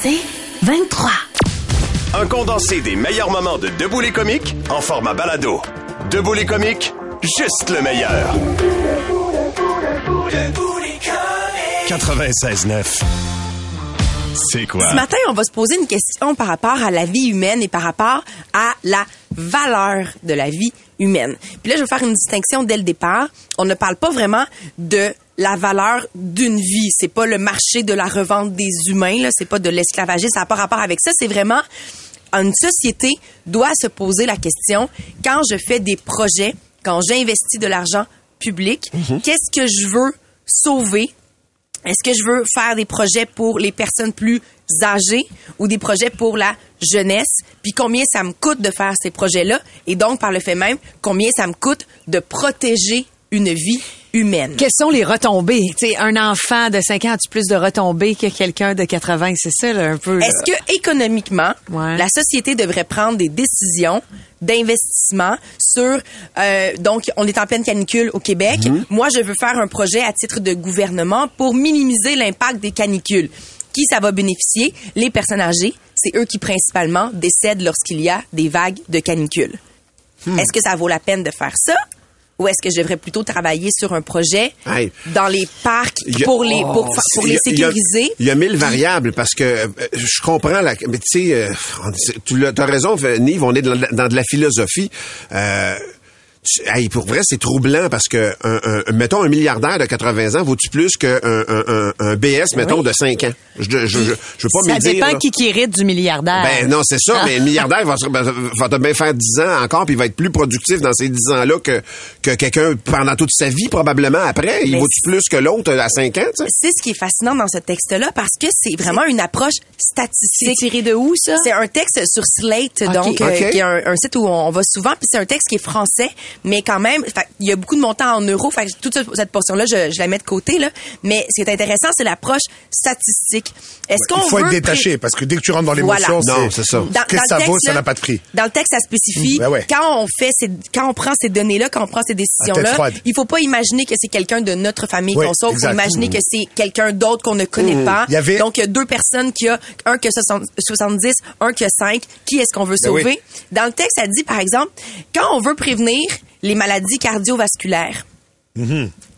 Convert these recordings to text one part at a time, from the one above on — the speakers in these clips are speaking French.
C'est 23. Un condensé des meilleurs moments de Debout les comiques en format balado. Debout les comiques, juste le meilleur. 96.9. C'est quoi? Ce matin, on va se poser une question par rapport à la vie humaine et par rapport à la valeur de la vie humaine. Puis là, je vais faire une distinction dès le départ. On ne parle pas vraiment de la valeur d'une vie. C'est pas le marché de la revente des humains, là. C'est pas de l'esclavagisme. Ça n'a pas rapport avec ça. C'est vraiment une société doit se poser la question quand je fais des projets, quand j'investis de l'argent public, qu'est-ce que je veux sauver? Est-ce que je veux faire des projets pour les personnes plus âgées ou des projets pour la jeunesse? Puis combien ça me coûte de faire ces projets-là? Et donc, par le fait même, combien ça me coûte de protéger une vie humaine? Quelles sont les retombées? Tu sais, un enfant de 5 ans a-tu plus de retombées que quelqu'un de 80? C'est ça, là, un peu. Est-ce que économiquement, Ouais. la société devrait prendre des décisions d'investissement sur euh, donc on est en pleine canicule au Québec. Moi, je veux faire un projet à titre de gouvernement pour minimiser l'impact des canicules. Qui ça va bénéficier? Les personnes âgées, c'est eux qui principalement décèdent lorsqu'il y a des vagues de canicules. Est-ce que ça vaut la peine de faire ça? Ou est-ce que je devrais plutôt travailler sur un projet Hey. dans les parcs a- pour les pour, y les il y sécuriser? Il y a mille variables parce que euh, je comprends la. Mais tu sais, euh, tu as raison, Nive, on est dans, dans de la philosophie. Euh, hey, pour vrai, c'est troublant parce que, un, un- mettons, un milliardaire de 80 ans vaut-tu plus qu'un un, un, un BS, mettons, de 5 ans? Je, je, je, je veux pas ça me dire... dépend là. qui qui hérite du milliardaire. Ben non, c'est ça, mais le milliardaire va, se- va, va te bien faire 10 ans encore, puis il va être plus productif dans ces 10 ans-là que, que quelqu'un pendant toute sa vie, probablement après. Il vaut-tu plus que l'autre à 5 ans, tu sais? c'est ce qui est fascinant dans ce texte-là parce que c'est vraiment une approche c'est statistique. tiré de où, ça? C'est un texte sur Slate, donc euh, qui est un, un site où on va souvent. Puis c'est un texte qui est français, mais quand même, fait, il y a beaucoup de montants en euros. Fait que toute cette, portion-là, je, je la mets de côté là. Mais ce qui est intéressant, c'est l'approche statistique. Est-ce qu'on Il faut être détaché parce que dès que tu rentres dans Voilà. l'émotion, Non, c'est ça. Dans- Qu'est-ce dans que ça vaut, ça n'a pas de prix. Dans le texte, ça spécifie. Ben ouais. Quand on fait ces, quand on prend ces données-là, quand on prend ces décisions-là, il faut pas imaginer que c'est quelqu'un de notre famille Oui, qu'on sauve. Il faut imaginer que c'est quelqu'un d'autre qu'on ne connaît pas. Il y avait- Donc, il y a deux personnes qui a un qui a 60 70, un qui a 5. Qui est-ce qu'on veut Ben oui. sauver? Dans le texte, ça dit, par exemple, quand on veut prévenir les maladies cardiovasculaires,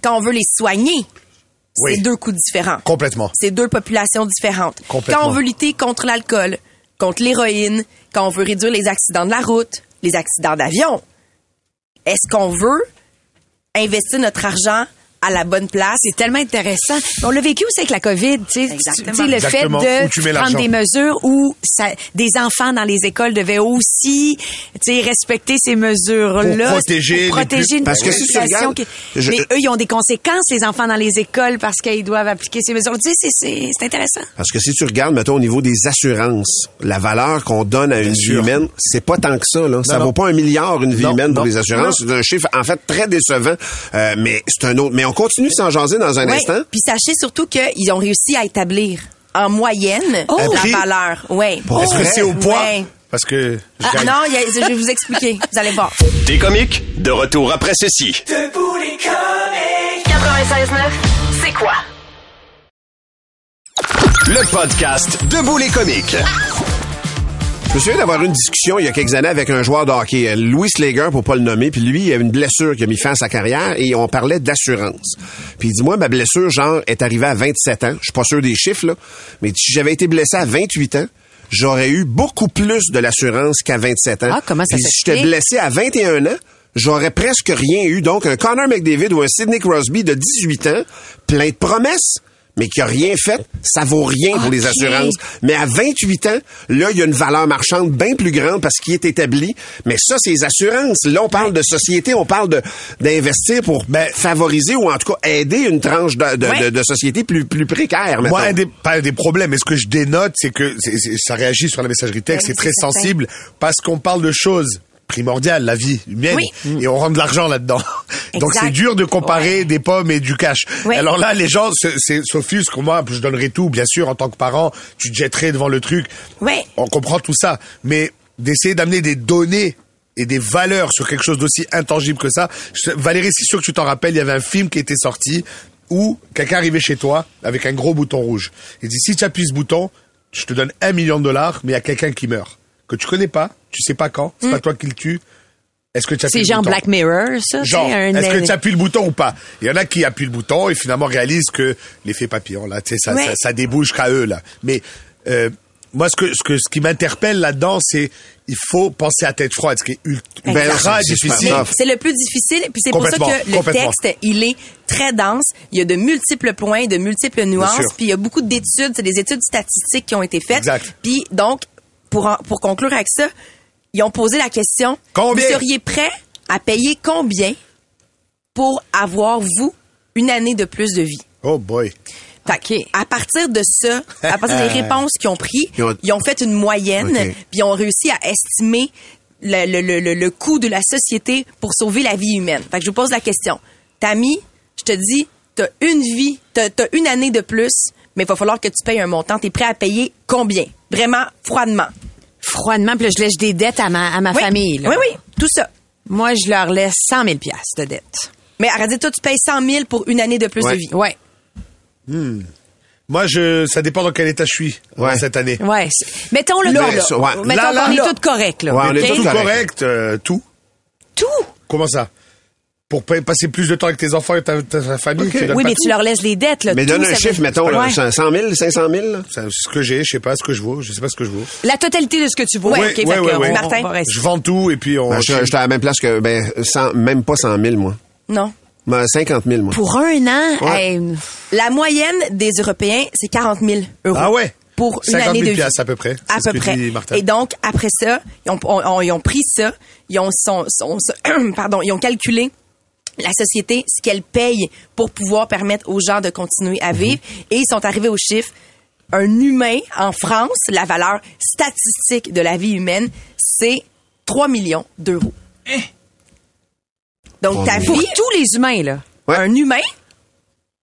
quand on veut les soigner, Mhm. Oui. c'est deux coups différents. Complètement. C'est deux populations différentes. Complètement. Quand on veut lutter contre l'alcool, contre l'héroïne, quand on veut réduire les accidents de la route, les accidents d'avion, est-ce qu'on veut investir notre argent à la bonne place? C'est tellement intéressant. On l'a vécu aussi avec la COVID, tu sais. Exactement. Tu sais, le Exactement. Fait de prendre des mesures où ça, des enfants dans les écoles devaient aussi, tu sais, respecter ces mesures-là. Pour protéger les Pour protéger plus- une Parce que si regardes, qui- je- Mais eux, ils ont des conséquences, les enfants dans les écoles, parce qu'ils doivent appliquer ces mesures. Tu sais, c'est- c'est c'est intéressant. Parce que si tu regardes, mettons, au niveau des assurances, la valeur qu'on donne à une vie humaine, c'est pas tant que ça. Là. ça non. vaut pas un milliard une vie Non, humaine pour non. les assurances. C'est un chiffre, en fait, très décevant. Euh, mais c'est un autre. Mais on continue de s'en jaser dans un Ouais. instant. Puis sachez surtout qu'ils ont réussi à établir en moyenne Un la prix? valeur. Ouais. Est-ce que c'est au poids? Ouais. Parce que je Ah, non, il y a- je vais vous expliquer. Vous allez voir. Des comiques, de retour après ceci. 96.9. C'est quoi? Le podcast Debout les comiques. Je me souviens d'avoir une discussion il y a quelques années avec un joueur de hockey, euh, Louis Slager, pour pas le nommer, puis lui, il a une blessure qui a mis fin à sa carrière et on parlait d'assurance. Puis il dit, moi, ma blessure, genre, est arrivée à 27 ans. Je suis pas sûr des chiffres, là, mais si j'avais été blessé à 28 ans, j'aurais eu beaucoup plus de l'assurance qu'à 27 ans. Ah, comment ça Puis si j'étais blessé à 21 ans, j'aurais presque rien eu. Donc, un Connor McDavid ou un Sidney Crosby de 18 ans, plein de promesses, mais qui a rien fait, ça vaut rien pour les assurances. Mais à 28 ans, là, il y a une valeur marchande bien plus grande parce qu'il est établi. Mais ça, c'est les assurances. Là, on parle de société, on parle de d'investir pour Ben- favoriser ou en tout cas aider une tranche de, de, Ouais. de- de société plus, plus précaire. Moi, un des, pas un des problèmes, mais ce que je dénote, c'est que ça réagit sur la messagerie texte, Oui, c'est très certain. sensible parce qu'on parle de choses primordiales, la vie humaine, Oui. et on rentre de l'argent là-dedans. Donc c'est dur de comparer des pommes et du cash. Oui. Alors là, les gens s'offusquent. Moi, je donnerais tout, bien sûr, en tant que parent, tu te jetterais devant le truc. Oui. On comprend tout ça, mais d'essayer d'amener des données et des valeurs sur quelque chose d'aussi intangible que ça. Valérie, c'est sûr que tu t'en rappelles, il y avait un film qui était sorti où quelqu'un arrivait chez toi avec un gros bouton rouge. Il dit, si tu appuies ce bouton, je te donne un million de dollars, mais il y a quelqu'un qui meurt. Que tu connais pas, tu sais pas quand, c'est pas toi qui le tue. Est-ce que tu appuies C'est genre bouton Black Mirror, ça. Genre, c'est un- est-ce que tu appuies le bouton ou pas? Il y en a qui appuient le bouton et finalement réalisent que l'effet papillon, là, tu sais, ça, Ouais. ça, ça débouche qu'à eux, là. Mais euh, moi, ce que, ce que, ce qui m'interpelle là-dedans, c'est il faut penser à tête froide, ce qui est ult- Ben, ultra c'est difficile. C'est le plus difficile, puis c'est pour ça que le texte, il est très dense. Il y a de multiples points, de multiples nuances, puis il y a beaucoup d'études, c'est des études statistiques qui ont été faites. Exact. Puis donc, pour, en- pour conclure avec ça, ils ont posé la question, Combien? vous seriez prêt à payer combien pour avoir, vous, une année de plus de vie? Oh boy. Fait à partir de ça, à partir des réponses qu'ils ont pris, Ils ont- ils ont fait une moyenne, puis ils ont réussi à estimer le, le, le, le, le coût de la société pour sauver la vie humaine. Fait que je vous pose la question. Tammy, je te dis, t'as une vie, t'as as une année de plus, mais il va falloir que tu payes un montant. T'es prêt à payer combien? Vraiment, froidement. Froidement, puis là, je lèche des dettes à ma, à ma Oui. famille. là. Oui, oui, tout ça. Moi, je leur laisse 100 000 piastres de dette. Mais arrête, toi, tu payes 100 000 pour une année de plus Ouais. de vie. Ouais. Moi, je, ça dépend dans quel état je suis euh, Ouais. cette année. Ouais. Mettons le Là, là, là. ouais. Mettons Là, là, qu'on est correctes, là. Ouais, on est toutes Tout correct. correct, euh, tout. Tout. Comment ça? Pour pa- passer plus de temps avec tes enfants et ta, ta- ta famille. Ok. tu donnes Oui, mais tout? tu leur laisses les dettes, là. Mais Tout, donne un veut- chiffre, mettons, là, Ouais. 100 000, 500 000, là. Ça, ce que j'ai, je sais pas ce que je vaux, je sais pas ce que je vaux. La totalité de ce que tu vaux. Ouais, OK, ouais, fait ouais, que ouais. on- Martin. Je vends tout et puis on. Ben, je J'étais à la même place que, ben, 100 même pas 100 000, moi. Non. Ben, 50 000, moi. Pour un an, Ouais. hey, La moyenne des Européens, c'est 40 000 euros. Ah ouais? Pour une 50 000 année de vie. piastres à peu près. À C'est peu près. Et donc, après ça, ils ont, on- on- ils ont pris ça, ils ont, son, son- son- pardon, ils ont calculé la société, ce qu'elle paye pour pouvoir permettre aux gens de continuer Mhm. à vivre. Et ils sont arrivés au chiffre. Un humain en France, la valeur statistique de la vie humaine, c'est 3 millions d'euros. Donc, ta pour vie, tous les humains, là. Ouais. un humain,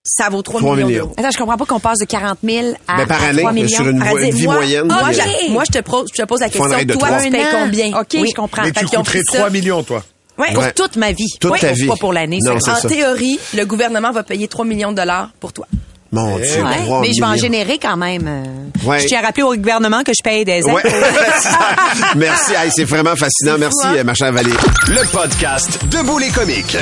ça vaut 3, 3 millions. Attends, je comprends pas qu'on passe de 40 000 à, Mais par à année, 3 millions. sur une, Arrête, vo- une vie moi- moyenne. Moi, j'a- moi, je te pose, je te pose la question. Toi, tu payes combien? OK, je comprends. Mais tu coûterais pris ça. 3 millions, toi. Ouais. Pour Ouais. toute ma vie. Toute Oui, ta pour- vie. Pas pour l'année. Non, ça. c'est En ça. théorie, le gouvernement va payer 3 millions de dollars pour toi. Mon Dieu, Ouais, 3 mais je vais en générer quand même. euh. Ouais. Je tiens à rappeler au gouvernement que je paye des aides. Ouais. Merci. Hey, c'est vraiment fascinant. Merci, fou, hein? euh, ma chère Valérie. Le podcast Debout les comiques.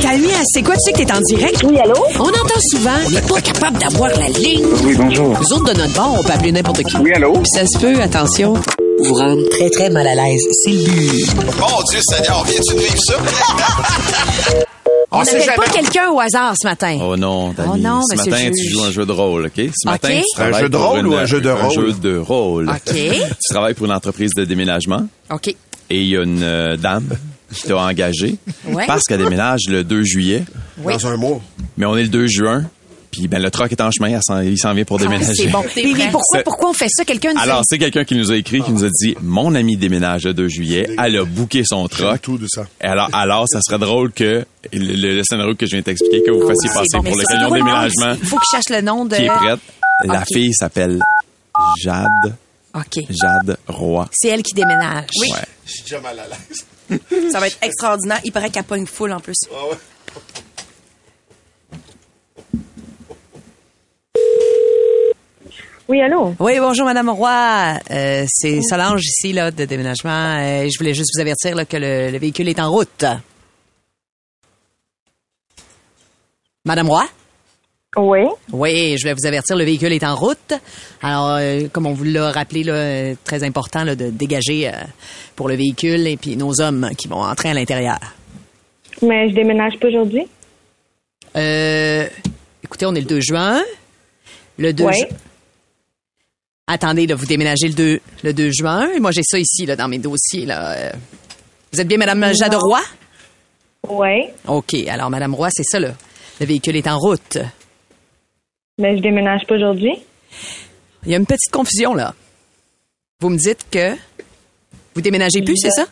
Camille, c'est quoi? Tu sais que t'es en direct? Oui, allô? On entend souvent, on n'est pas capable d'avoir la ligne. Oui, bonjour. Nous autres, de notre bord, on peut appeler n'importe qui. Oui, allô? Puis ça se peut, attention, vous rendre très, très mal à l'aise. C'est le but. Mon Dieu Seigneur, viens-tu de vivre ça? On n'appelle pas quelqu'un au hasard ce matin. Oh non, Dani. Oh non, Ce monsieur matin, tu joues un jeu de rôle, OK? Ce matin, tu travailles Un jeu de rôle une- ou un jeu de Un rôle? jeu de rôle. OK. Tu travailles pour une entreprise de déménagement OK. et il y a une euh, dame qui t'a engagé Ouais. parce qu'elle déménage le 2 juillet, Dans un mois. mais on est le 2 juin, puis ben, le truck est en chemin, il s'en vient pour Ah, déménager. c'est bon. Mais, pourquoi, on fait ça? Quelqu'un nous a- Alors, c'est quelqu'un qui nous a écrit, qui nous a dit, mon ami déménage le 2 juillet, elle a booké son truck. tout de ça. Et alors, alors, ça serait drôle que le, le- le scénario que je viens de t'expliquer, que vous fassiez passer bon. pour Mais le camion déménagement Il faut que je cherche le nom de... qui est prête. La fille s'appelle Jade, OK. Jade Roy. C'est elle qui déménage. Oui. Ouais. Je suis déjà mal à l'aise. Ça va être extraordinaire. Il paraît qu'elle pogne full en plus. Oui, allô? Oui, bonjour Madame Roy. Euh, c'est Solange ici là de déménagement. Euh, je voulais juste vous avertir là, que le, le véhicule est en route. Madame Roy? Oui. Oui, je vais vous avertir, le véhicule est en route. Alors, euh, comme on vous l'a rappelé, là, très important là, de dégager pour le véhicule et puis nos hommes qui vont entrer à l'intérieur. Mais je déménage pas aujourd'hui. Euh, écoutez, on est le 2 juin. Le 2 Oui. ju- Attendez, là, vous déménagez le 2, le 2 juin. Moi, j'ai ça ici, là, dans mes dossiers, là. Euh, Vous êtes bien Madame Jade Roy? Oui. OK. Alors, Madame Roy, c'est ça, là. Le véhicule est en route. Mais je déménage pas aujourd'hui. Il y a une petite confusion, là. Vous me dites que vous déménagez plus, c'est ça?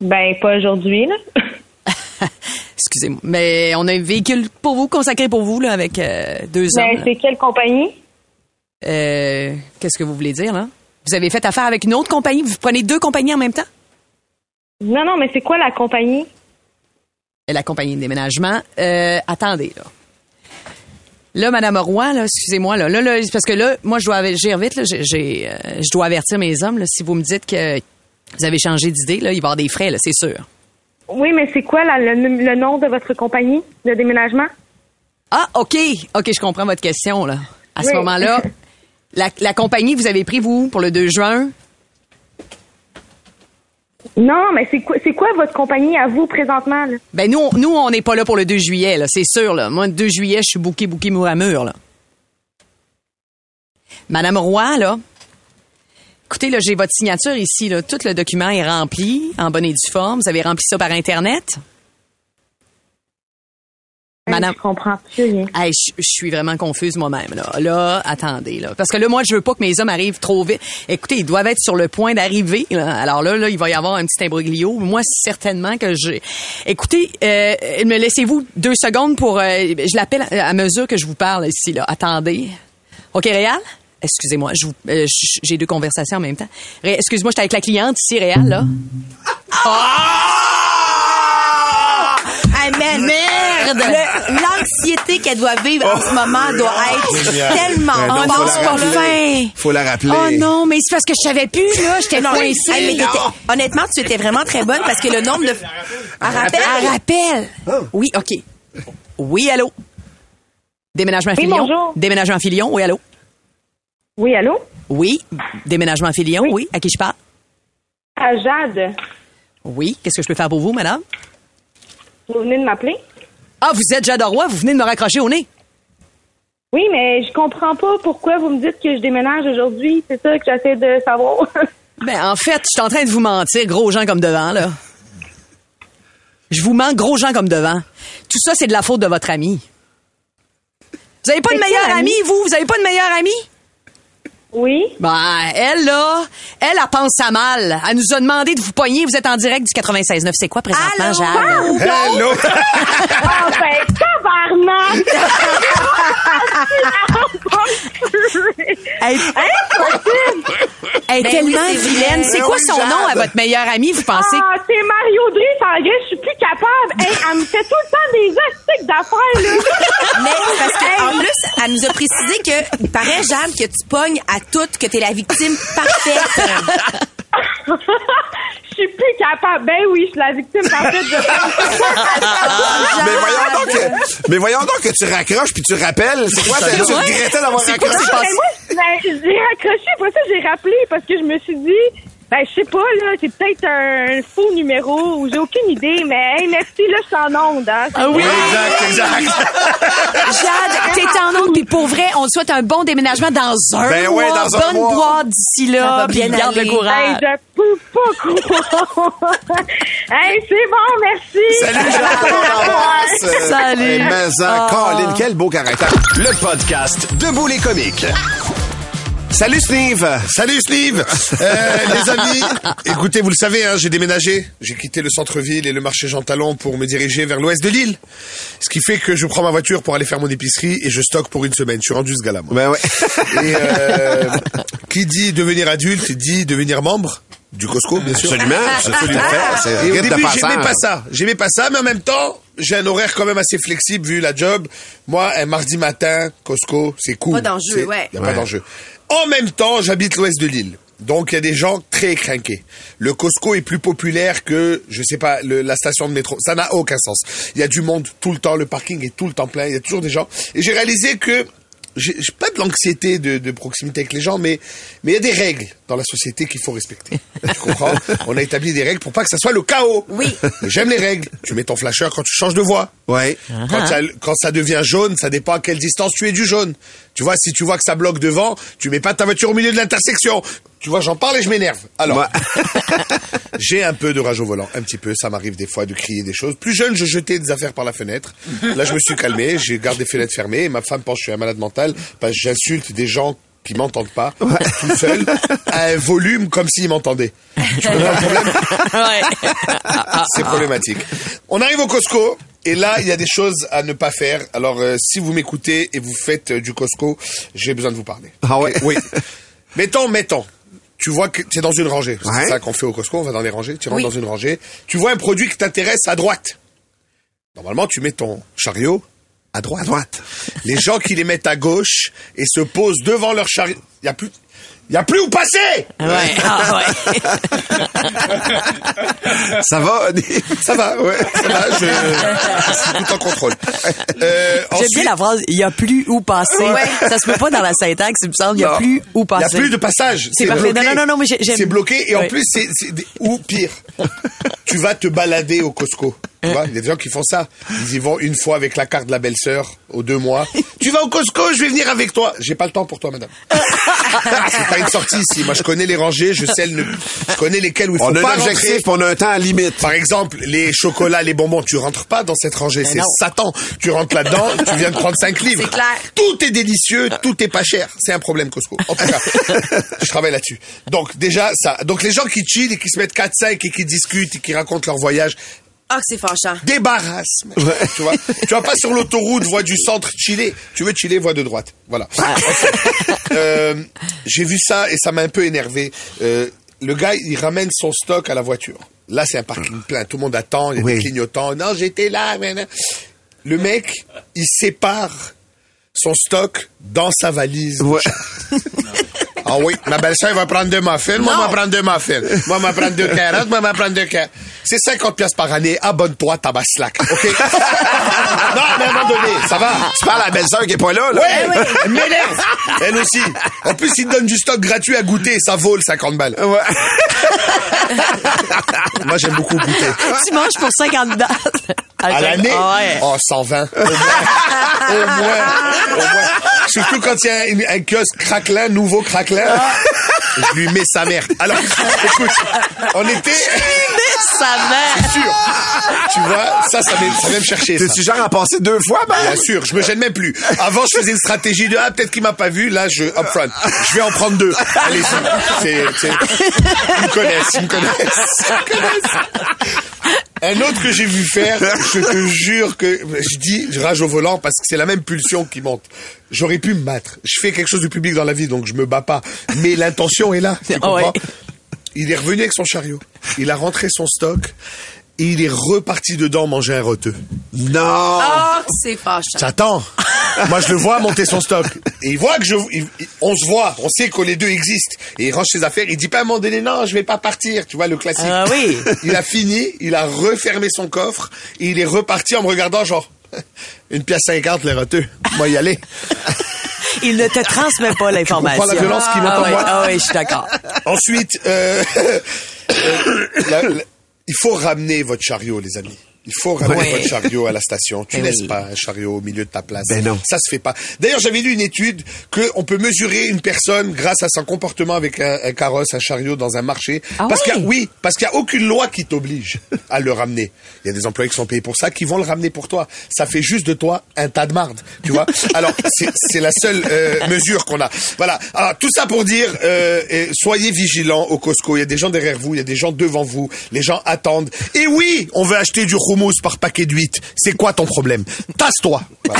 Ben, pas aujourd'hui, là. Excusez-moi. Mais on a un véhicule pour vous, consacré pour vous, là, avec euh, deux Ben, hommes. là. c'est quelle compagnie? Euh, Qu'est-ce que vous voulez dire, là? Vous avez fait affaire avec une autre compagnie? Vous prenez deux compagnies en même temps? Non, non, mais c'est quoi la compagnie? la compagnie de déménagement. Euh, attendez, là. Là, Madame Roy, là, excusez-moi, là, là, là, parce que là, moi, je dois agir vite, là, j'ai, euh, je dois avertir mes hommes, là, si vous me dites que vous avez changé d'idée, là, il va y avoir des frais, là, c'est sûr. Oui, mais c'est quoi le, le nom de votre compagnie de déménagement? Ah, OK, OK, je comprends votre question, là. À ce moment-là, la, la compagnie, vous avez pris, vous, pour le 2 juin? Non, mais c'est quoi, c'est quoi votre compagnie à vous présentement? Là? Ben, nous, on- nous, on n'est pas là pour le 2 juillet, là, c'est sûr, là. Moi, le 2 juillet, je suis bouqué, bouqué, mur à mur, là. Madame Roy, là, écoutez, là, j'ai votre signature ici, là. Tout le document est rempli, en bonne et due forme. Vous avez rempli ça par Internet? Madame- Je comprends plus rien. Hey, je, je suis vraiment confuse moi-même. Là. là, attendez. Là. Parce que là, moi, je veux pas que mes hommes arrivent trop vite. Écoutez, ils doivent être sur le point d'arriver. là. Alors là, là, il va y avoir un petit imbroglio. Moi, certainement que j'ai... Écoutez, euh, me laissez-vous deux secondes pour... euh, je l'appelle à mesure que je vous parle ici. Là. Attendez. OK, Réal? Excusez-moi, je vous- euh, j'ai deux conversations en même temps. Ré- Excuse-moi, j'étais avec la cliente ici, Réal, là. Ah, man! L'anxiété qu'elle doit vivre en ce moment doit être Génial. tellement Oh donc, non, faut pas fin! Faut la rappeler. Oh non, mais c'est parce que je savais plus, là. J'étais Non, coincée. honnêtement, tu étais vraiment très bonne parce que le nombre de. Un rappel. Un rappel. Oui, OK. Oui, allô? Déménagement Oui, Filion? bonjour. Déménagement Filion, oui, allô? Oui, allô? Oui. Déménagement Filion, oui. À qui je parle? À Jade, Oui. Qu'est-ce que je peux faire pour vous, madame? vous venez de m'appeler? Ah, vous êtes Jade Roy, vous venez de me raccrocher au nez. Oui, mais je comprends pas pourquoi vous me dites que je déménage aujourd'hui. C'est ça que j'essaie de savoir. Ben, en fait, je suis en train de vous mentir, gros gens comme devant, là. Je vous mens, gros gens comme devant. Tout ça, c'est de la faute de votre ami. Vous avez pas de amie, ami? vous? Vous avez pas de meilleure amie? Oui? Ben, elle, là, elle, elle pense à mal. Elle nous a demandé de vous pogner. Vous êtes en direct du 96.9. C'est quoi présentement, Allô? Jade? Hello! Ah ben, tabarnak! Elle, elle est Ben tellement oui, c'est vrai. vilaine. C'est quoi son Jade. nom à votre meilleure amie, vous pensez? Ah, c'est Mario Driss en Grèce, je suis plus capable. Hey, elle me fait tout le temps des là. Mais parce qu'en plus, elle nous a précisé que, il paraît, Jeanne, que tu pognes à toutes, que t'es la victime parfaite. Je suis plus capable. Ben oui, je suis la victime parfaite de Mais voyons donc que, mais voyons donc que tu raccroches puis tu rappelles. C'est quoi? t'as- Tu regrettais d'avoir C'est quoi, raccroché? Mais moi, ben, j'ai raccroché, après ça, j'ai rappelé parce que je me suis dit, ben, je sais pas, là, c'est peut-être un faux numéro ou j'ai aucune idée, mais hey, merci, là, je suis en onde, hein. Ah oui? Exact, exact. Jade, t'es en onde, puis pour vrai, on te souhaite un bon déménagement dans un Ben mois. ouais, dans un Bonne mois. boîte d'ici là, bien garde le Hey, courage. je peux pas croire. hey, c'est bon, merci. Salut, t'embrasse. Salut. Eh, mais Ah. Colin, quel beau caractère. Le podcast Debout les comiques. Salut, Steve. Salut Steve Euh, Les amis, écoutez, vous le savez, hein, j'ai déménagé. J'ai quitté le centre-ville et le marché Jean Talon pour me diriger vers l'ouest de l'île. Ce qui fait que je prends ma voiture pour aller faire mon épicerie et je stocke pour une semaine. Je suis rendu ce gars-là, moi. Ben ouais. Et euh, qui dit devenir adulte dit devenir membre du Costco, bien sûr. Absolument. Absolument. C'est Et un au rite de début, j'aimais pas ça. J'aimais pas ça, mais en même temps, j'ai un horaire quand même assez flexible vu la job. Moi, un mardi matin, Costco, c'est cool. Pas d'enjeu, ouais. Y a Ouais. pas d'enjeu. En même temps, j'habite l'ouest de l'île. Donc, il y a des gens très craqués. Le Costco est plus populaire que, je sais pas, la station de métro. Ça n'a aucun sens. Il y a du monde tout le temps. Le parking est tout le temps plein. Il y a toujours des gens. Et j'ai réalisé que j'ai j'ai pas de l'anxiété de, de proximité avec les gens, mais mais il y a des règles dans la société qu'il faut respecter. Tu comprends? On a établi des règles pour pas que ça soit le chaos. Oui. J'aime les règles. Tu mets ton flasheur quand tu changes de voie. Ouais. Quand, ça, quand ça devient jaune, ça dépend à quelle distance tu es du jaune. Tu vois, si tu vois que ça bloque devant, tu mets pas ta voiture au milieu de l'intersection. Tu vois, j'en parle et je m'énerve. Alors, Ouais. j'ai un peu de rage au volant, un petit peu. Ça m'arrive des fois de crier des choses. Plus jeune, je jetais des affaires par la fenêtre. Là, je me suis calmé, j'ai gardé les fenêtres fermées. Et ma femme pense que je suis un malade mental parce que j'insulte des gens qui m'entendent pas, tout seul, à un volume comme s'ils m'entendaient. Tu comprends le problème c'est problématique. On arrive au Costco et là, il y a des choses à ne pas faire. Alors, euh, si vous m'écoutez et vous faites euh, du Costco, j'ai besoin de vous parler. Ah ouais? Oui. mettons, mettons. Tu vois que tu es dans une rangée. C'est Ouais. ça qu'on fait au Costco, on va dans les rangées. Tu rentres Oui. dans une rangée. Tu vois un produit qui t'intéresse à droite. Normalement, tu mets ton chariot à droite. À droite. Les gens qui les mettent à gauche et se posent devant leur chariot. Il y a plus, il y a plus où passer. Ouais. Ah, ouais. Ça va? Ça va, ouais, ça va. Je, je suis tout en contrôle. Euh, J'aime bien la phrase, il n'y a plus où passer. Ouais. Ça se peut pas dans la syntaxe, il me semble, il n'y a plus où Il n'y a passer. plus de passage. C'est parfait. bloqué. Non, non, non, mais j'ai- j'aime- C'est bloqué et en Ouais. plus, c'est, ou pire. tu vas te balader au Costco. Tu vois, il y a des gens qui font ça. Ils y vont une fois avec la carte de la belle-sœur, aux deux mois. tu vas au Costco, je vais venir avec toi. J'ai pas le temps pour toi, madame. c'est pas une sortie ici. Moi, je connais les rangées, je sais le, je connais lesquelles où il faut On a pas un objectif, on a un temps à limite. Par exemple, les chocolats, les bonbons, tu rentres pas dans cette rangée, c'est non. Satan. Tu rentres là-dedans, tu viens de prendre 5 livres. C'est clair. Tout est délicieux, tout est pas cher. C'est un problème Costco. En tout cas, je travaille là-dessus. Donc déjà ça. Donc les gens qui chillent et qui se mettent 4 5 et qui discutent et qui racontent leur voyage, Ah, que c'est fâchant. débarrasse. Tu vois, tu vas pas sur l'autoroute voie du centre chiller. Tu veux chiller voie de droite. Voilà. Euh, j'ai vu ça et ça m'a un peu énervé. Euh, le gars, il ramène son stock à la voiture. Là, c'est un parking plein. Tout le monde attend. Il y a Oui. des clignotants. Non, j'étais là. mais non. Le mec, il sépare son stock dans sa valise. Ouais. Ah oui, ma belle-sœur va prendre deux muffins, moi, je vais prendre deux muffins. Moi, je vais prendre deux carottes, moi, je vais prendre deux carottes. C'est 50 pièces par année. Abonne-toi, tabaslac. OK? non, mais à un moment donné, ça va? Tu parles à la belle-sœur qui est pas là, là? Ouais, elle m'énerve. Elle aussi. En plus, il donne du stock gratuit à goûter. Ça vaut le 50 balles. Ouais. Moi, j'aime beaucoup goûter. Tu manges pour 50 dollars. À l'année? Ah ouais. Oh, 120. Au moins. Au moins. Au moins. Surtout quand il y a une- un kiosque craquelin, nouveau craquelin. Je lui mets sa mère. Alors, écoute, on était... Ça va. C'est sûr. Tu vois, ça, ça vient, me chercher. T'es-tu genre à passer deux fois, ben? Bien sûr, je me gêne même plus. Avant, je faisais une stratégie de ah peut-être qu'il m'a pas vu. Là, je upfront. Je vais en prendre deux. Allez-y. C'est, c'est- ils me connaissent, ils me connaissent. Ils me connaissent. Un autre que j'ai vu faire, je te jure que je dis, je rage au volant parce que c'est la même pulsion qui monte. J'aurais pu me battre. Je fais quelque chose de public dans la vie, donc je me bats pas. Mais l'intention est là. Tu Ah ouais. Il est revenu avec son chariot. Il a rentré son stock. Et il est reparti dedans manger un roteux. Non! Ah, c'est fâchant. J'attends. Moi, je le vois monter son stock. Et il voit que je, il- on se voit. On sait que les deux existent. Et il range ses affaires. Il dit pas à un moment donné, non, je vais pas partir. Tu vois, le classique. Ah oui. Il a fini. Il a refermé son coffre. Et il est reparti en me regardant genre, une pièce cinquante, les roteux. Moi, y aller. Il ne te transmet pas l'information. la violence qui ah ouais, moi? Ah oui, je suis d'accord. Ensuite, euh, euh, la- la- il faut ramener votre chariot, les amis. Il faut ramener Ouais. votre chariot à la station. Tu Eh laisses oui. pas un chariot au milieu de ta place. Ben non. Ça se fait pas. D'ailleurs, j'avais lu une étude que on peut mesurer une personne grâce à son comportement avec un, un carrosse, un chariot dans un marché. Ah parce qu'il y a, ouais? oui, parce qu'il y a aucune loi qui t'oblige à le ramener. Il y a des employés qui sont payés pour ça, qui vont le ramener pour toi. Ça fait juste de toi un tas de marde, tu vois. Alors, c'est c'est la seule euh, mesure qu'on a. Voilà. Alors, tout ça pour dire, euh, euh, soyez vigilants au Costco. Il y a des gens derrière vous, il y a des gens devant vous. Les gens attendent. Et oui, on veut acheter du houmous par paquet de 8. C'est quoi ton problème? Tasse-toi.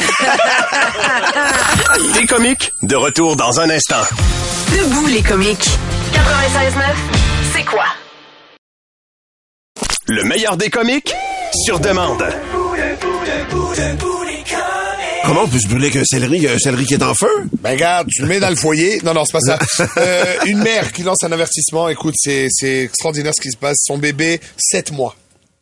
Les comiques, de retour dans un instant. Debout les comiques. 96.9, c'est quoi? Le meilleur des comiques, sur demande. Comment on peut se brûler avec un céleri, un céleri qui est en feu? Ben regarde, tu le mets dans le foyer. Non, non, c'est pas ça. Euh, une mère qui lance un avertissement. Écoute, c'est c'est extraordinaire ce qui se passe. Son bébé, 7 mois,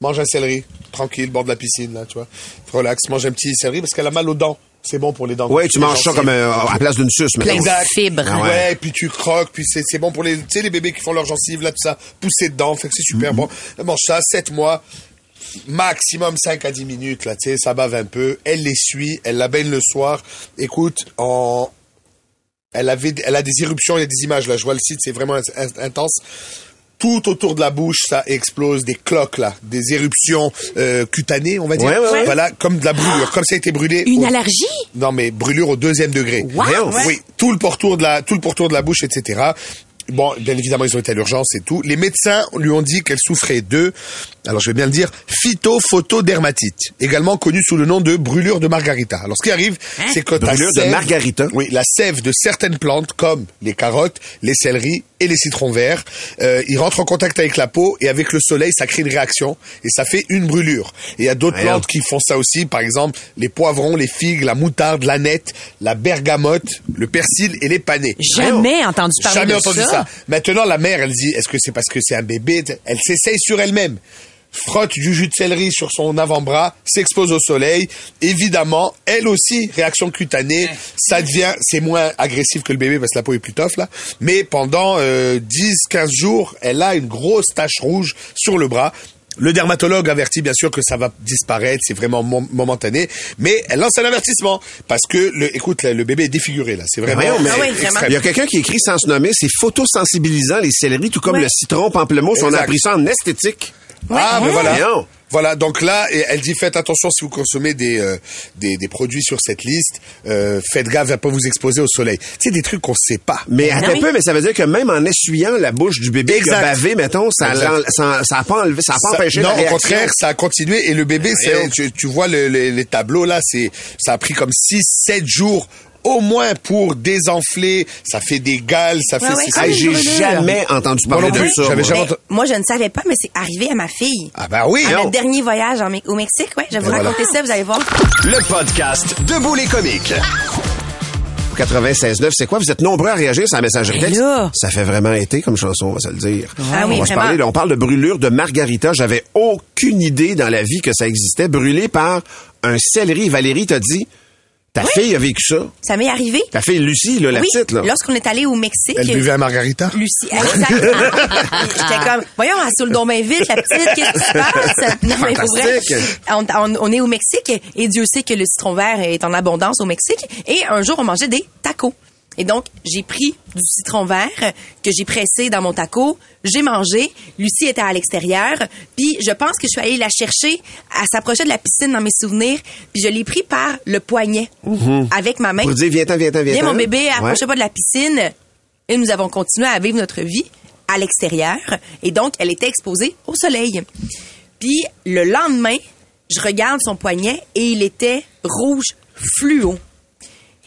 mange un céleri, tranquille, bord de la piscine, là, tu vois. Relax, mange un petit céleri parce qu'elle a mal aux dents. C'est bon pour les dents. Ouais, tu manges ça comme euh, à la place d'une suce, Plein mettons. de Exact. fibres. Ah ouais. ouais. puis tu croques, puis c'est c'est bon pour les, tu sais, les bébés qui font leurs gencives, là, tout ça, pousser dedans, fait que c'est super bon. Elle mange ça, 7 mois, maximum 5 à 10 minutes, là, tu sais, ça bave un peu. Elle les suit, elle la baigne le soir. Écoute, en, elle avait, elle a des éruptions, il y a des images, là, je vois le site, c'est vraiment in- in- intense. Tout autour de la bouche, ça explose, des cloques, là, des éruptions euh, cutanées, on va dire. Ouais, ouais, ouais. Voilà, comme de la brûlure, comme ça a été brûlé. Une au- allergie? non, mais brûlure au deuxième degré. Oui, tout le pourtour de la, tout le pourtour de la bouche, etc. Bon, bien évidemment, ils ont été à l'urgence et tout. Les médecins lui ont dit qu'elle souffrait de, alors je vais bien le dire, phytophotodermatite, également connue sous le nom de brûlure de margarita. Alors ce qui arrive, c'est que Brûlure de sève- margarita? Oui, la sève de certaines plantes comme les carottes, les céleris et les citrons verts. Euh, ils rentrent en contact avec la peau et avec le soleil, ça crée une réaction et ça fait une brûlure. Et il y a d'autres plantes qui font ça aussi, par exemple les poivrons, les figues, la moutarde, l'aneth, la bergamote, le persil et les panais. Jamais entendu parler Jamais de entendu ça. ça. Maintenant, la mère, elle dit, est-ce que c'est parce que c'est un bébé? Elle s'essaye sur elle-même. Frotte du jus de céleri sur son avant-bras, s'expose au soleil. Évidemment, elle aussi, réaction cutanée, ça devient, c'est moins agressif que le bébé parce que la peau est plus tough là. Mais pendant euh, 10-15 jours, elle a une grosse tache rouge sur le bras. Le dermatologue avertit bien sûr que ça va disparaître, c'est vraiment mom- momentané, mais elle lance un avertissement parce que le, écoute, le, le bébé est défiguré là, c'est vraiment. Voyons, mais Ah oui, vraiment. il y a quelqu'un qui écrit sans se nommer, c'est photosensibilisant les céleris, tout comme Ouais. le citron, pamplemousse. On a appris ça en esthétique. Ah, ben voilà. Voilà, donc là, et elle dit faites attention si vous consommez des, euh, des, des produits sur cette liste, euh, faites gaffe à pas vous exposer au soleil. C'est des trucs qu'on sait pas. Mais attends oui. un peu, mais ça veut dire que même en essuyant la bouche du bébé qui a bavé, mettons, ça ça ça a pas enlevé, ça a pas Ça- empêché non, la au contraire, ça a continué et le bébé, c'est, tu, tu vois le- le- les tableaux là, c'est, ça a pris comme 6, 7 jours au moins pour désenfler. Ça fait des gales, ça fait. Ouais, Ah, Hey, une j'ai jamais entendu parler Moi non de ça. moi. jamais entendu- moi, je ne savais pas, mais c'est arrivé à ma fille. Ah ben oui. À non. notre dernier voyage en au Mexique, ouais. Je vais vous Ben voilà. raconter ça, vous allez voir. Le podcast Debout les comiques. 96.9, c'est quoi? Vous êtes nombreux à réagir sur la messagerie Ben texte? Ça fait vraiment été comme chanson, on va se le dire. Ah oui, on va se vraiment. parler, là, on parle de brûlure de margarita. J'avais aucune idée dans la vie que ça existait. Brûlé par un céleri. Valérie t'a dit, ta fille a vécu ça. Ça m'est arrivé. Ta fille Lucie, là, la oui, petite, là. lorsqu'on est allé au Mexique. Elle buvait un margarita? Lucie, exactement. J'étais comme, voyons, elle saoule donc bien vite, la petite, qu'est-ce qui se passe? Non, mais pour vrai, on, on- on est au Mexique et Dieu sait que le citron vert est en abondance au Mexique. Et un jour, on mangeait des tacos. Et donc, j'ai pris du citron vert que j'ai pressé dans mon taco. J'ai mangé. Lucie était à l'extérieur. Puis, je pense que je suis allée la chercher. Elle s'approchait de la piscine dans mes souvenirs. Puis, je l'ai pris par le poignet avec ma main. Pour dire, viens-t'en, viens-t'en, viens-t'en. Viens, mon bébé, Ouais. approchez pas de la piscine. Et nous avons continué à vivre notre vie à l'extérieur. Et donc, elle était exposée au soleil. Puis, le lendemain, je regarde son poignet et il était rouge fluo.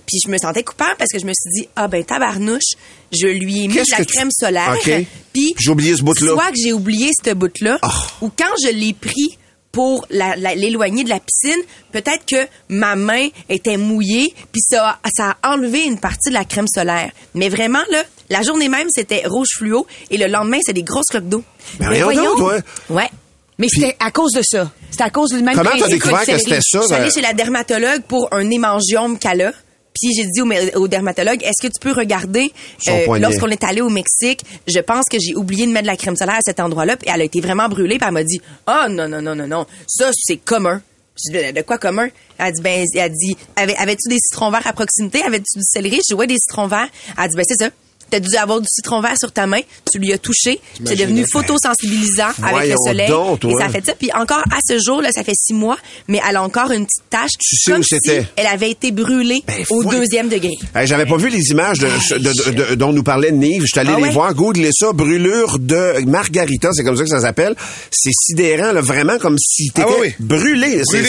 Puis, je me sentais coupable parce que je me suis dit, ah ben, tabarnouche, je lui ai mis de la tu- crème solaire. OK. Puis, J'ai oublié ce bout-là. Soit que j'ai oublié ce bout-là, Ah. ou quand je l'ai pris pour l'éloigner de la piscine, peut-être que ma main était mouillée, puis ça, a- ça a enlevé une partie de la crème solaire. Mais vraiment, là, la journée même, c'était rouge fluo, et le lendemain, c'est des grosses cloques d'eau. Ben voyons donc, toi. Ouais. Mais c'était à cause de ça. C'était à cause du même Comment t'as principe découvert que c'était ça? Je suis allée ben- chez la dermatologue pour un hémangiome qu'elle a. Puis j'ai dit au, au dermatologue, est-ce que tu peux regarder euh, lorsqu'on est allé au Mexique, je pense que j'ai oublié de mettre de la crème solaire à cet endroit-là, puis elle a été vraiment brûlée, puis elle m'a dit "Ah non non non non non, ça c'est commun." Je dis, de quoi commun? Elle a dit, ben, elle a dit, Avais- avais-tu des citrons verts à proximité? Avais-tu du céleri? Je dis, ouais, des citrons verts. Elle a dit, ben, c'est ça. T'as dû avoir du citron vert sur ta main, tu lui as touché, c'est devenu photosensibilisant avec le soleil. donc, toi. et ça fait ça. Puis encore à ce jour, là, ça fait six mois, mais elle a encore une petite tache. Tu sais comme où si c'était? elle avait été brûlée Ben, au deuxième degré. Hey, J'avais pas vu les images de, de- de- de- dont nous parlait Nive. Je suis allé Ah les ouais? voir. Googlez ça. Brûlure de margarita. C'est comme ça que ça s'appelle. C'est sidérant, là, vraiment comme si t'étais Ah oui, oui. brûlé. C'est-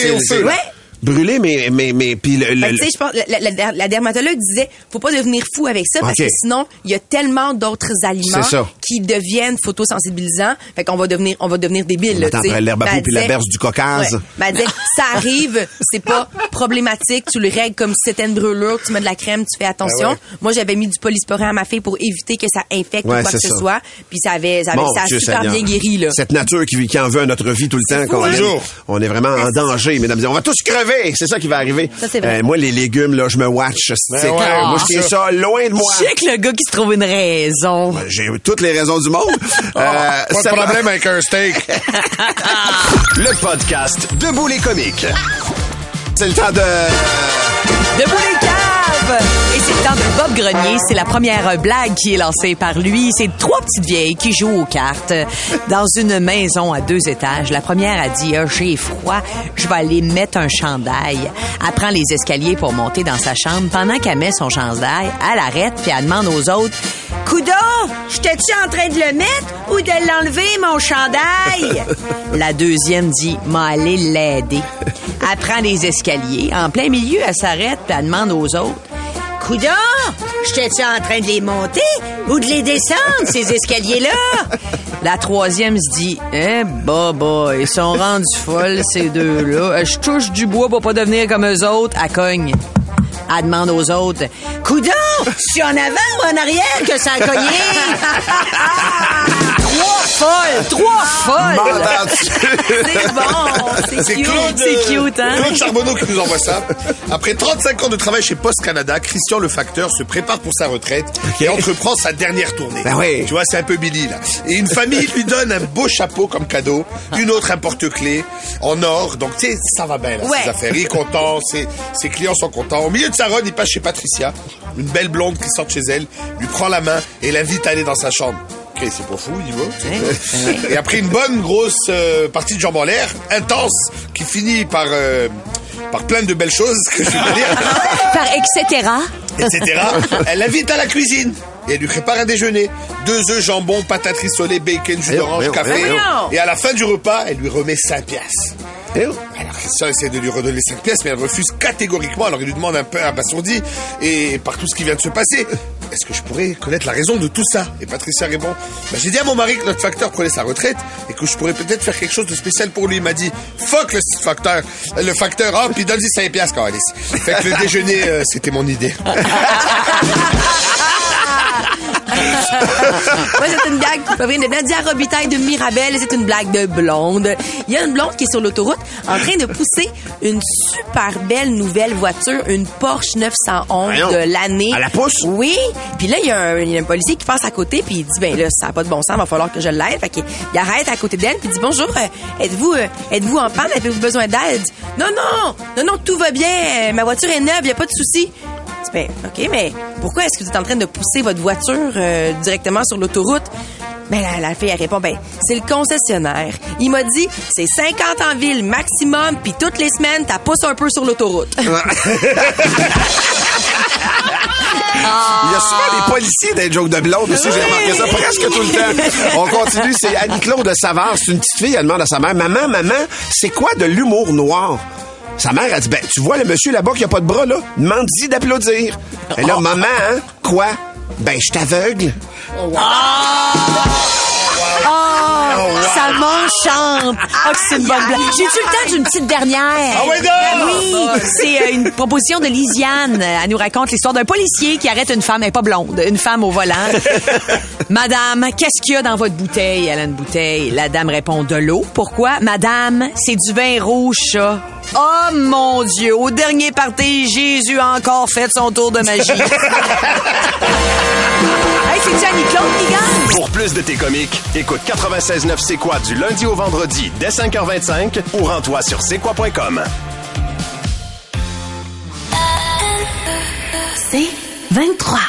Brûlé mais, mais, mais, puis le, le- Fait que, tu sais, je pense, la, la- la- la dermatologue disait, faut pas devenir fou avec ça parce que sinon, il y a tellement d'autres aliments C'est ça. qui deviennent photosensibilisants. Fait qu'on va devenir, on va devenir débile. On là, attend tu sais. après l'herbe à elle puis la berce du Caucase. Ouais. Disait, ça arrive, c'est pas problématique, tu le règles comme si c'était une brûlure, tu mets de la crème, tu fais attention. Ben ouais. Moi, j'avais mis du polysporin à ma fille pour éviter que ça infecte Ouais, ou quoi que ce soit. Puis ça avait, ça avait, ça a super Seigneur. bien guéri, là. Cette nature qui, qui en veut à notre vie tout le temps. fou, hein? aime. Toujours. On est vraiment en danger, mesdames et messieurs. On va tous crever. C'est ça qui va arriver. Ça, c'est vrai. Euh, moi, les légumes, là, je me watch. c'est- Ben ouais, moi, je tiens ça loin de moi. Check le gars qui se trouve une raison. J'ai toutes les raisons du monde. Euh, Pas de problème avec un steak. Le podcast Debout les comiques. C'est le temps de... Debout les caves! De Bob Grenier. C'est la première blague qui est lancée par lui. C'est trois petites vieilles qui jouent aux cartes dans une maison à deux étages. La première a dit, ah, j'ai froid, je vais aller mettre un chandail. Elle prend les escaliers pour monter dans sa chambre. Pendant qu'elle met son chandail, elle arrête puis elle demande aux autres, Coudon, j'étais-tu en train de le mettre ou de l'enlever, mon chandail? La deuxième dit, m'a aller l'aider. Elle prend les escaliers. En plein milieu, elle s'arrête puis elle demande aux autres, Coudon, j'étais-tu en train de les monter ou de les descendre, ces escaliers-là? La troisième se dit, eh, bah, bah, ils sont rendus folles, ces deux-là. Je touche du bois pour pas devenir comme eux autres. Elle cogne. Elle demande aux autres, Coudon, c'est en avant ou en arrière que ça a cogné? Trois folles! Trois folles! C'est bon, c'est cute. Claude, c'est euh, cute, hein? Claude Charbonneau qui nous envoie ça. Après 35 ans de travail chez Post Canada, Christian le facteur se prépare pour sa retraite et entreprend sa dernière tournée. Ben oui. Tu vois, c'est un peu Billy là. Et une famille lui donne un beau chapeau comme cadeau, une autre un porte-clés en or. Donc tu sais, ça va bien là, Ouais. ses affaires. Il est content, ses, ses clients sont contents. Au milieu de sa run, il passe chez Patricia, une belle blonde qui sort de chez elle, lui prend la main et l'invite à aller dans sa chambre. Ok, c'est pas fou, il y va. Et après une bonne grosse euh, partie de jambes en l'air, intense, qui finit par euh, par plein de belles choses que je vais pas dire, Par etc. etc. Elle l'invite à la cuisine et elle lui prépare un déjeuner. Deux œufs, jambon, patates rissolées, bacon, jus Eh oh, d'orange, eh oh, café. eh oh. Et à la fin du repas, elle lui remet 5 piastres. Alors Christian essaie de lui redonner 5 pièces, mais elle refuse catégoriquement. Alors il lui demande un peu abasourdi, et par tout ce qui vient de se passer, est-ce que je pourrais connaître la raison de tout ça Et Patricia répond, bah, j'ai dit à mon mari que notre facteur prenait sa retraite, et que je pourrais peut-être faire quelque chose de spécial pour lui. Il m'a dit, fuck le facteur, le facteur, ah, puis donne-lui 5 piastres. Fait que le déjeuner, euh, c'était mon idée. Moi, c'est une blague qui provient de Nadia Robitaille de Mirabel. C'est une blague de blonde. Il y a une blonde qui est sur l'autoroute en train de pousser une super belle nouvelle voiture, une Porsche 911 Voyons. de l'année. À la pousse? Oui. Puis là, il y, a un, il y a un policier qui passe à côté puis il dit, ben là, ça n'a pas de bon sens, va falloir que je l'aide. Fait qu'il il arrête à côté d'elle puis il dit, bonjour, euh, êtes-vous euh, êtes-vous en panne? Avez-vous besoin d'aide? Elle dit, non, non, non, non, tout va bien. Ma voiture est neuve, il n'y a pas de souci. OK, mais pourquoi est-ce que vous êtes en train de pousser votre voiture euh, directement sur l'autoroute? Ben, la, fille, elle répond, ben, c'est le concessionnaire. Il m'a dit, c'est 50 en ville maximum, puis toutes les semaines, t'as poussé un peu sur l'autoroute. Il y a souvent des policiers les jokes de blonde aussi, j'ai remarqué ça presque tout le temps. On continue, c'est Annie-Claude de Savard, c'est une petite fille, elle demande à sa mère, maman, maman, c'est quoi de l'humour noir? Sa mère a dit, ben, tu vois le monsieur là-bas qui a pas de bras, là? Demande-y d'applaudir. Et là, maman, hein? Quoi? Ben, je t'aveugle. Oh, ça m'enchante. Oh, que c'est une bonne blague. J'ai-tu le temps d'une petite dernière? Ah donc? Oui, c'est euh, une proposition de Lisiane. Elle nous raconte l'histoire d'un policier qui arrête une femme, elle est pas blonde, une femme au volant. Madame, qu'est-ce qu'il y a dans votre bouteille? Elle a une bouteille. La dame répond de l'eau. Pourquoi? Madame, c'est du vin rouge, ça. Oh mon Dieu, au dernier party, Jésus a encore fait son tour de magie. hey, c'est-tu Annie-Claude qui gagne? Pour plus de tes comiques, écoute 96.9 C'est quoi du lundi au vendredi dès 5h25 ou rends-toi sur c'est quoi.com. C'est 23.